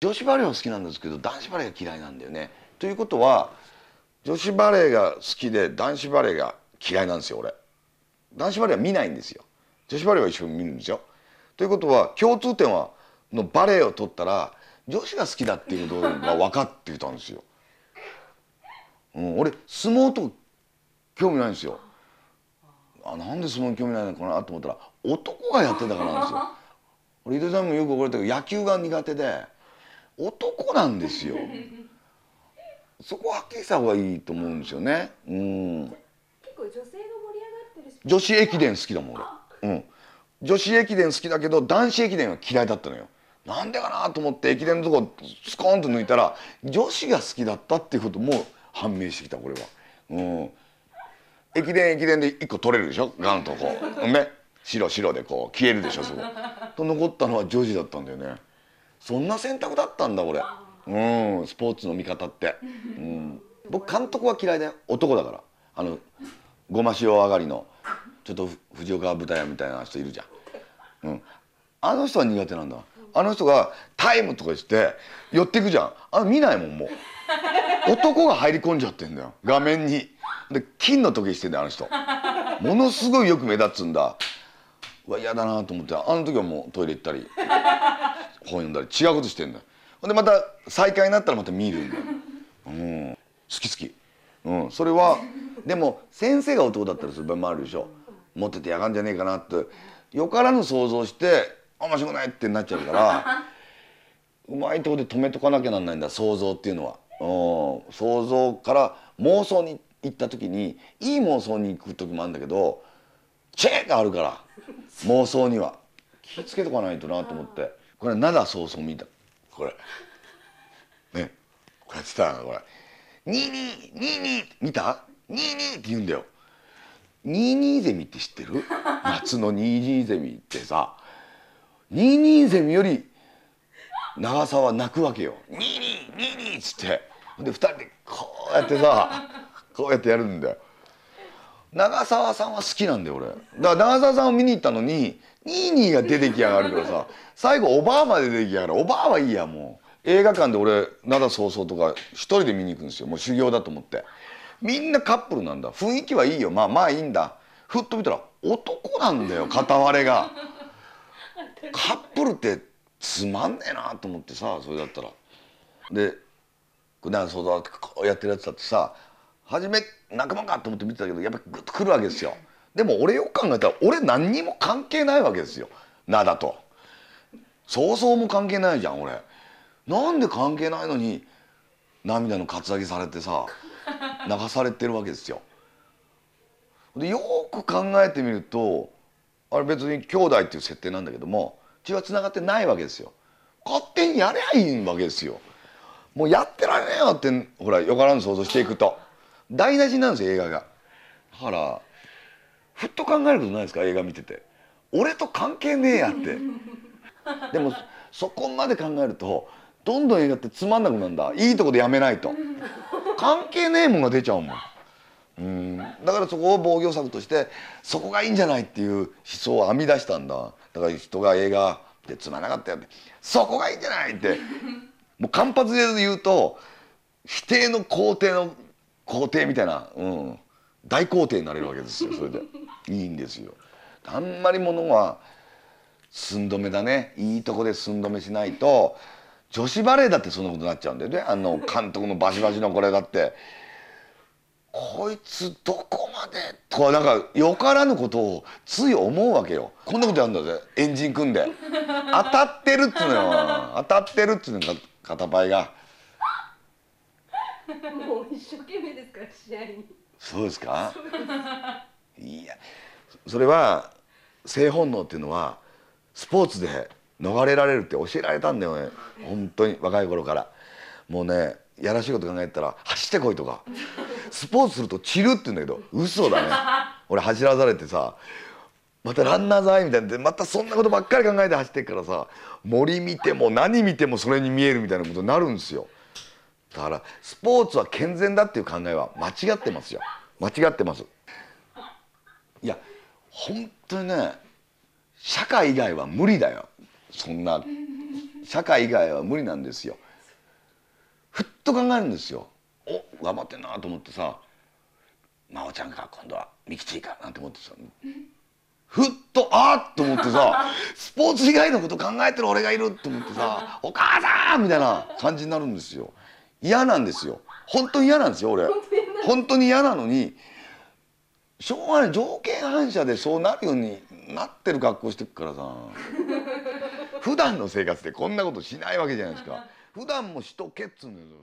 女子バレーは好きなんですけど男子バレーが嫌いなんだよね。ということは女子バレーが好きで男子バレーが嫌いなんですよ俺。男子バレーは見ないんですよ。女子バレーは一緒に見るんですよ。ということは共通点はのバレーを取ったら女子が好きだっていうことが分かってたんですよ。うん、俺相撲と興味ないんですよ。あなんで相撲に興味ないのかなと思ったら男がやってたからなんですよ。俺井戸さんもよく覚えてるけど野球が苦手で男なんですよ。そこはっきりした方がいいと思うんですよね。うん。結構女性が盛り上がってる女子駅伝好きだもん俺。うん。女子駅伝好きだけど男子駅伝は嫌いだったのよ。なんでかなと思って駅伝のとこスコーンと抜いたら女子が好きだったっていうことも判明してきたこれは。うん。駅伝駅伝で1個取れるでしょ？ガンとこうね白白でこう消えるでしょそこと残ったのは女児だったんだよねそんな選択だったんだ俺。うんスポーツの見方って、うん、僕監督は嫌いだよ。男だから。あのごま塩上がりのちょっと藤岡舞台みたいな人いるじゃん、うん、あの人は苦手なんだあの人がタイムとか言って寄ってくじゃん。あ見ないもんもう。男が入り込んじゃってんだよ。画面に。で金の時計してんだよあの人。ものすごいよく目立つんだ。うわ嫌だなと思ってあの時はもうトイレ行ったり。本読んだり違うことしてんだよ。ほんでまた再会になったらまた見るんだよ、うん、好き好き、うん、それはでも先生が男だったらする場合もあるでしょ。持っててやがんじゃねえかなって。よからぬ想像して面白くないってなっちゃうからうまいとこで止めとかなきゃなんないんだ想像っていうのは。うん、想像から妄想に行った時にいい妄想に行く時もあるんだけどチェーがあるから妄想には。気をつけとかないとなと思って。これ灘早々見た。これ。ね。これやってたこれ「2222」見た ?22 って言うんだよ。22ゼミって知ってる？夏の22ゼミってさ。22ゼミより長さは泣くわけよ「2222」っつって。で2人でこうやってさこうやってやるんだよ長澤さんは好きなんだよ俺。だから長澤さんを見に行ったのにニーニーが出てきやがるからさ最後おばあまで出てきやがる。おばあはいいやもう。映画館で俺灘早々とか一人で見に行くんですよ。もう修行だと思って。みんなカップルなんだ。雰囲気はいいよ。まあまあいいんだ。ふっと見たら男なんだよ片割れが。カップルってつまんねえなと思ってさそれだったら。で灘早々ってこうやってるやつだってさ初め仲間かと思って見てたけどやっぱりグッとくるわけですよ。でも俺よく考えたら俺何にも関係ないわけですよ。灘と。そうそうも関係ないじゃん俺。なんで関係ないのに涙のカツアゲされてさ 流されてるわけですよ。でよく考えてみるとあれ別に兄弟っていう設定なんだけども血はつながってないわけですよ。勝手にやりゃいいわけですよ。もうやってられねえよってほらよからぬ想像していくと。台無しなんですよ映画が。だからふっと考えることないですか映画見てて。俺と関係ねえやって。でもそこまで考えるとどんどん映画ってつまんなくなるんだ。いいとこでやめないと。関係ねえもんが出ちゃうもん。うん。だからそこを防御策としてそこがいいんじゃないっていう思想を編み出したんだ。だから人が映画でつまんなかったよって。そこがいいんじゃないって。もう間髪で言うと否定の肯定の皇帝みたいな、うん、大皇帝になれるわけですよ それで。いいんですよ。あんまりものは寸止めだね。いいとこで寸止めしないと女子バレーだってそんなことになっちゃうんだよね。あの 監督のバシバシのこれだって。こいつどこまでとかなんかよからぬことをつい思うわけよ。こんなことやるんだぜ。エンジン組んで。当たってるっつうのよ。当たってるっつうの片パイが。もう一生懸命ですから試合に。そうですか？いやそれは性本能っていうのはスポーツで逃れられるって教えられたんだよね。本当に若い頃から。もうねやらしいこと考えたら走ってこいとか。スポーツすると散るって言うんだけど嘘だね。俺走らされてさまたランナーズアイみたいなまたそんなことばっかり考えて走ってっからさ森見ても何見てもそれに見えるみたいなことになるんですよ。だからスポーツは健全だっていう考えは間違ってますよ。間違ってます。いや本当にね社会以外は無理だよ。そんな社会以外は無理なんですよ。ふっと考えるんですよ。お頑張ってんなと思ってさ真央ちゃんか今度はミキティかなんて思ってさふっとあっと思ってさスポーツ以外のこと考えてる俺がいると思ってさ「お母さん!」みたいな感じになるんですよ。嫌なんですよ。本当に嫌なんですよ俺。本当に嫌なのにしょうがない条件反射でそうなるようになってる格好してるからさ。普段の生活でこんなことしないわけじゃないですか。普段もしとけっつうんですよ